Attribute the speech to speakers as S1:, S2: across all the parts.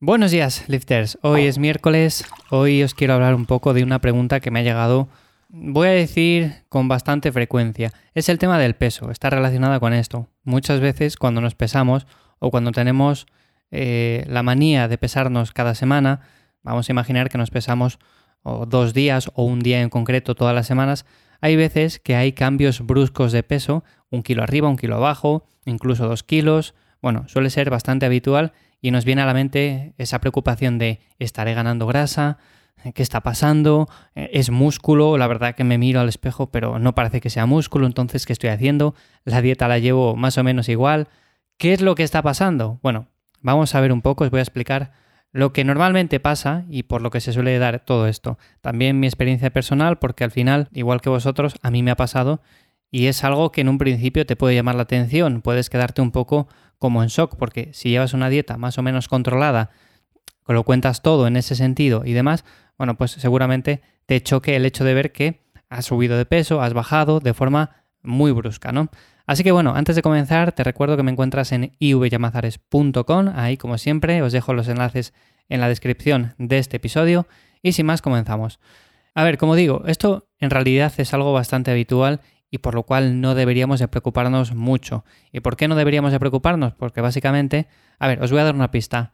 S1: Buenos días, lifters. Hoy es miércoles. Hoy os quiero hablar un poco de una pregunta que me ha llegado, voy a decir, con bastante frecuencia. Es el tema del peso. Está relacionada con esto. Muchas veces cuando nos pesamos o cuando tenemos eh, la manía de pesarnos cada semana, vamos a imaginar que nos pesamos dos días o un día en concreto todas las semanas, hay veces que hay cambios bruscos de peso, un kilo arriba, un kilo abajo, incluso dos kilos. Bueno, suele ser bastante habitual y nos viene a la mente esa preocupación de estaré ganando grasa, ¿qué está pasando? ¿Es músculo? La verdad que me miro al espejo, pero no parece que sea músculo, entonces ¿qué estoy haciendo? La dieta la llevo más o menos igual. ¿Qué es lo que está pasando? Bueno, vamos a ver un poco, os voy a explicar lo que normalmente pasa y por lo que se suele dar todo esto. También mi experiencia personal, porque al final, igual que vosotros, a mí me ha pasado y es algo que en un principio te puede llamar la atención, puedes quedarte un poco como en shock, porque si llevas una dieta más o menos controlada, lo cuentas todo en ese sentido y demás, bueno, pues seguramente te choque el hecho de ver que has subido de peso, has bajado de forma muy brusca, ¿no? Así que bueno, antes de comenzar, te recuerdo que me encuentras en ivyamazares.com, ahí como siempre os dejo los enlaces en la descripción de este episodio y sin más comenzamos. A ver, como digo, esto en realidad es algo bastante habitual y por lo cual no deberíamos de preocuparnos mucho. ¿Y por qué no deberíamos de preocuparnos? Porque básicamente, a ver, os voy a dar una pista.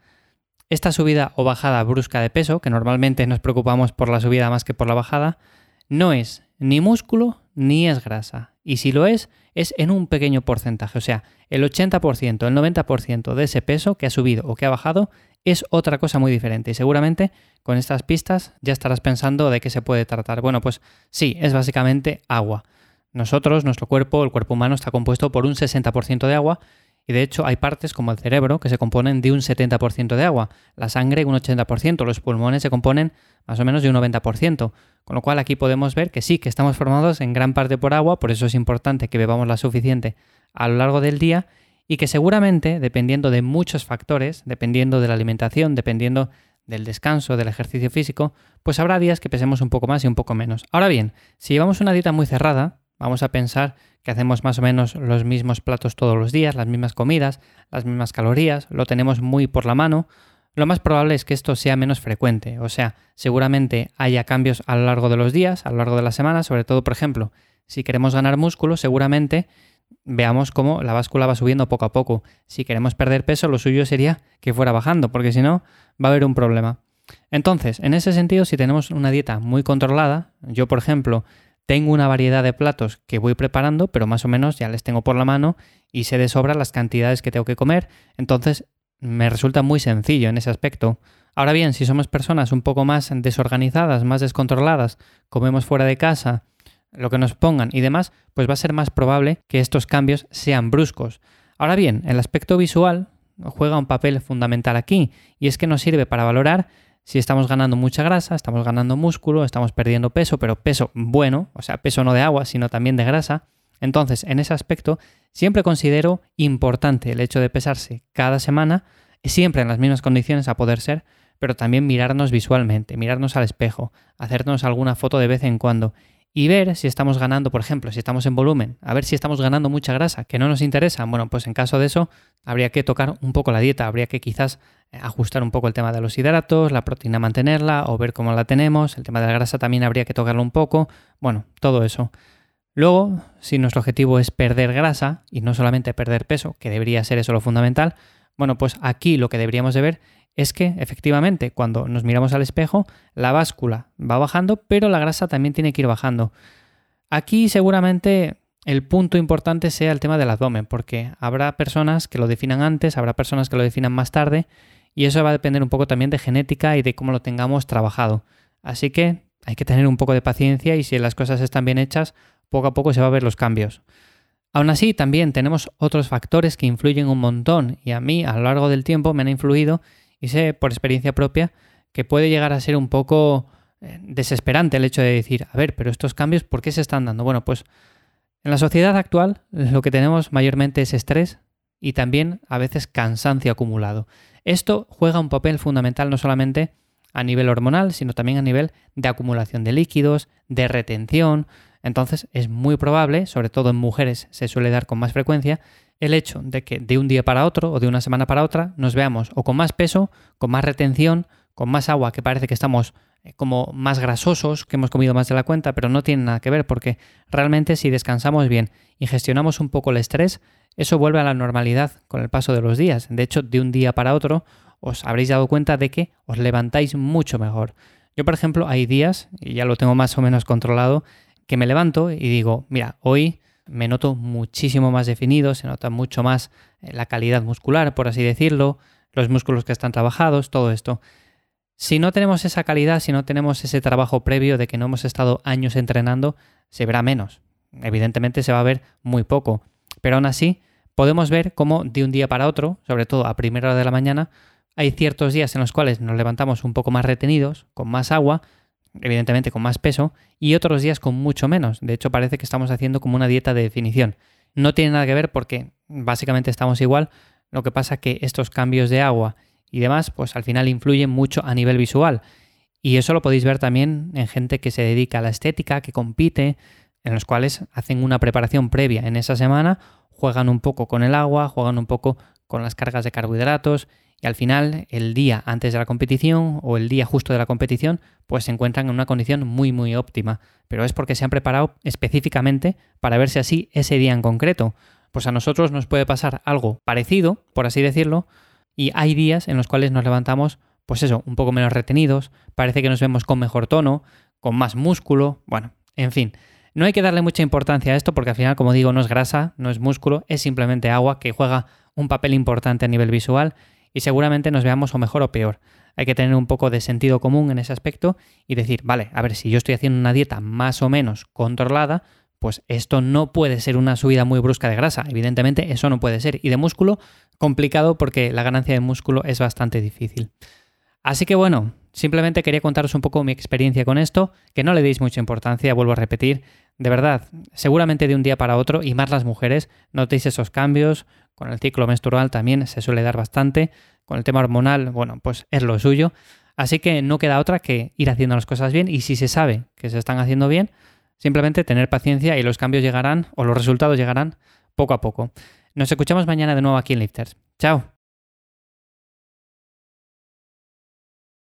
S1: Esta subida o bajada brusca de peso, que normalmente nos preocupamos por la subida más que por la bajada, no es ni músculo ni es grasa. Y si lo es, es en un pequeño porcentaje. O sea, el 80%, el 90% de ese peso que ha subido o que ha bajado es otra cosa muy diferente. Y seguramente con estas pistas ya estarás pensando de qué se puede tratar. Bueno, pues sí, es básicamente agua. Nosotros, nuestro cuerpo, el cuerpo humano está compuesto por un 60% de agua y de hecho hay partes como el cerebro que se componen de un 70% de agua, la sangre un 80%, los pulmones se componen más o menos de un 90%, con lo cual aquí podemos ver que sí, que estamos formados en gran parte por agua, por eso es importante que bebamos la suficiente a lo largo del día y que seguramente, dependiendo de muchos factores, dependiendo de la alimentación, dependiendo del descanso, del ejercicio físico, pues habrá días que pesemos un poco más y un poco menos. Ahora bien, si llevamos una dieta muy cerrada, Vamos a pensar que hacemos más o menos los mismos platos todos los días, las mismas comidas, las mismas calorías, lo tenemos muy por la mano. Lo más probable es que esto sea menos frecuente, o sea, seguramente haya cambios a lo largo de los días, a lo largo de la semana, sobre todo, por ejemplo, si queremos ganar músculo, seguramente veamos cómo la báscula va subiendo poco a poco. Si queremos perder peso, lo suyo sería que fuera bajando, porque si no, va a haber un problema. Entonces, en ese sentido, si tenemos una dieta muy controlada, yo, por ejemplo, tengo una variedad de platos que voy preparando, pero más o menos ya les tengo por la mano y sé de sobra las cantidades que tengo que comer, entonces me resulta muy sencillo en ese aspecto. Ahora bien, si somos personas un poco más desorganizadas, más descontroladas, comemos fuera de casa, lo que nos pongan y demás, pues va a ser más probable que estos cambios sean bruscos. Ahora bien, el aspecto visual juega un papel fundamental aquí y es que nos sirve para valorar si estamos ganando mucha grasa, estamos ganando músculo, estamos perdiendo peso, pero peso bueno, o sea, peso no de agua, sino también de grasa, entonces en ese aspecto siempre considero importante el hecho de pesarse cada semana, siempre en las mismas condiciones a poder ser, pero también mirarnos visualmente, mirarnos al espejo, hacernos alguna foto de vez en cuando y ver si estamos ganando, por ejemplo, si estamos en volumen, a ver si estamos ganando mucha grasa, que no nos interesa. Bueno, pues en caso de eso, habría que tocar un poco la dieta, habría que quizás eh, ajustar un poco el tema de los hidratos, la proteína mantenerla o ver cómo la tenemos, el tema de la grasa también habría que tocarlo un poco, bueno, todo eso. Luego, si nuestro objetivo es perder grasa y no solamente perder peso, que debería ser eso lo fundamental, bueno, pues aquí lo que deberíamos de ver es que efectivamente cuando nos miramos al espejo, la báscula va bajando, pero la grasa también tiene que ir bajando. Aquí seguramente el punto importante sea el tema del abdomen, porque habrá personas que lo definan antes, habrá personas que lo definan más tarde, y eso va a depender un poco también de genética y de cómo lo tengamos trabajado. Así que hay que tener un poco de paciencia y si las cosas están bien hechas, poco a poco se va a ver los cambios. Aún así, también tenemos otros factores que influyen un montón y a mí a lo largo del tiempo me han influido y sé por experiencia propia que puede llegar a ser un poco eh, desesperante el hecho de decir, a ver, pero estos cambios, ¿por qué se están dando? Bueno, pues en la sociedad actual lo que tenemos mayormente es estrés y también a veces cansancio acumulado. Esto juega un papel fundamental no solamente a nivel hormonal, sino también a nivel de acumulación de líquidos, de retención. Entonces es muy probable, sobre todo en mujeres se suele dar con más frecuencia, el hecho de que de un día para otro o de una semana para otra nos veamos o con más peso, con más retención, con más agua, que parece que estamos eh, como más grasosos, que hemos comido más de la cuenta, pero no tiene nada que ver porque realmente si descansamos bien y gestionamos un poco el estrés, eso vuelve a la normalidad con el paso de los días. De hecho, de un día para otro os habréis dado cuenta de que os levantáis mucho mejor. Yo, por ejemplo, hay días, y ya lo tengo más o menos controlado, que me levanto y digo, mira, hoy me noto muchísimo más definido, se nota mucho más eh, la calidad muscular, por así decirlo, los músculos que están trabajados, todo esto. Si no tenemos esa calidad, si no tenemos ese trabajo previo de que no hemos estado años entrenando, se verá menos. Evidentemente se va a ver muy poco. Pero aún así, podemos ver cómo de un día para otro, sobre todo a primera hora de la mañana, hay ciertos días en los cuales nos levantamos un poco más retenidos, con más agua, evidentemente con más peso, y otros días con mucho menos. De hecho, parece que estamos haciendo como una dieta de definición. No tiene nada que ver porque básicamente estamos igual. Lo que pasa que estos cambios de agua y demás, pues al final influyen mucho a nivel visual. Y eso lo podéis ver también en gente que se dedica a la estética, que compite, en los cuales hacen una preparación previa en esa semana, juegan un poco con el agua, juegan un poco con las cargas de carbohidratos y al final, el día antes de la competición o el día justo de la competición, pues se encuentran en una condición muy muy óptima, pero es porque se han preparado específicamente para verse así ese día en concreto. Pues a nosotros nos puede pasar algo parecido, por así decirlo, y hay días en los cuales nos levantamos, pues eso, un poco menos retenidos, parece que nos vemos con mejor tono, con más músculo, bueno, en fin. No hay que darle mucha importancia a esto porque al final, como digo, no es grasa, no es músculo, es simplemente agua que juega un papel importante a nivel visual y seguramente nos veamos o mejor o peor. Hay que tener un poco de sentido común en ese aspecto y decir, vale, a ver, si yo estoy haciendo una dieta más o menos controlada, pues esto no puede ser una subida muy brusca de grasa. Evidentemente eso no puede ser. Y de músculo, complicado porque la ganancia de músculo es bastante difícil. Así que bueno, simplemente quería contaros un poco mi experiencia con esto, que no le deis mucha importancia, vuelvo a repetir. De verdad, seguramente de un día para otro, y más las mujeres, notéis esos cambios, con el ciclo menstrual también se suele dar bastante. Con el tema hormonal, bueno, pues es lo suyo. Así que no queda otra que ir haciendo las cosas bien y si se sabe que se están haciendo bien, simplemente tener paciencia y los cambios llegarán o los resultados llegarán poco a poco. Nos escuchamos mañana de nuevo aquí en Lifters. Chao.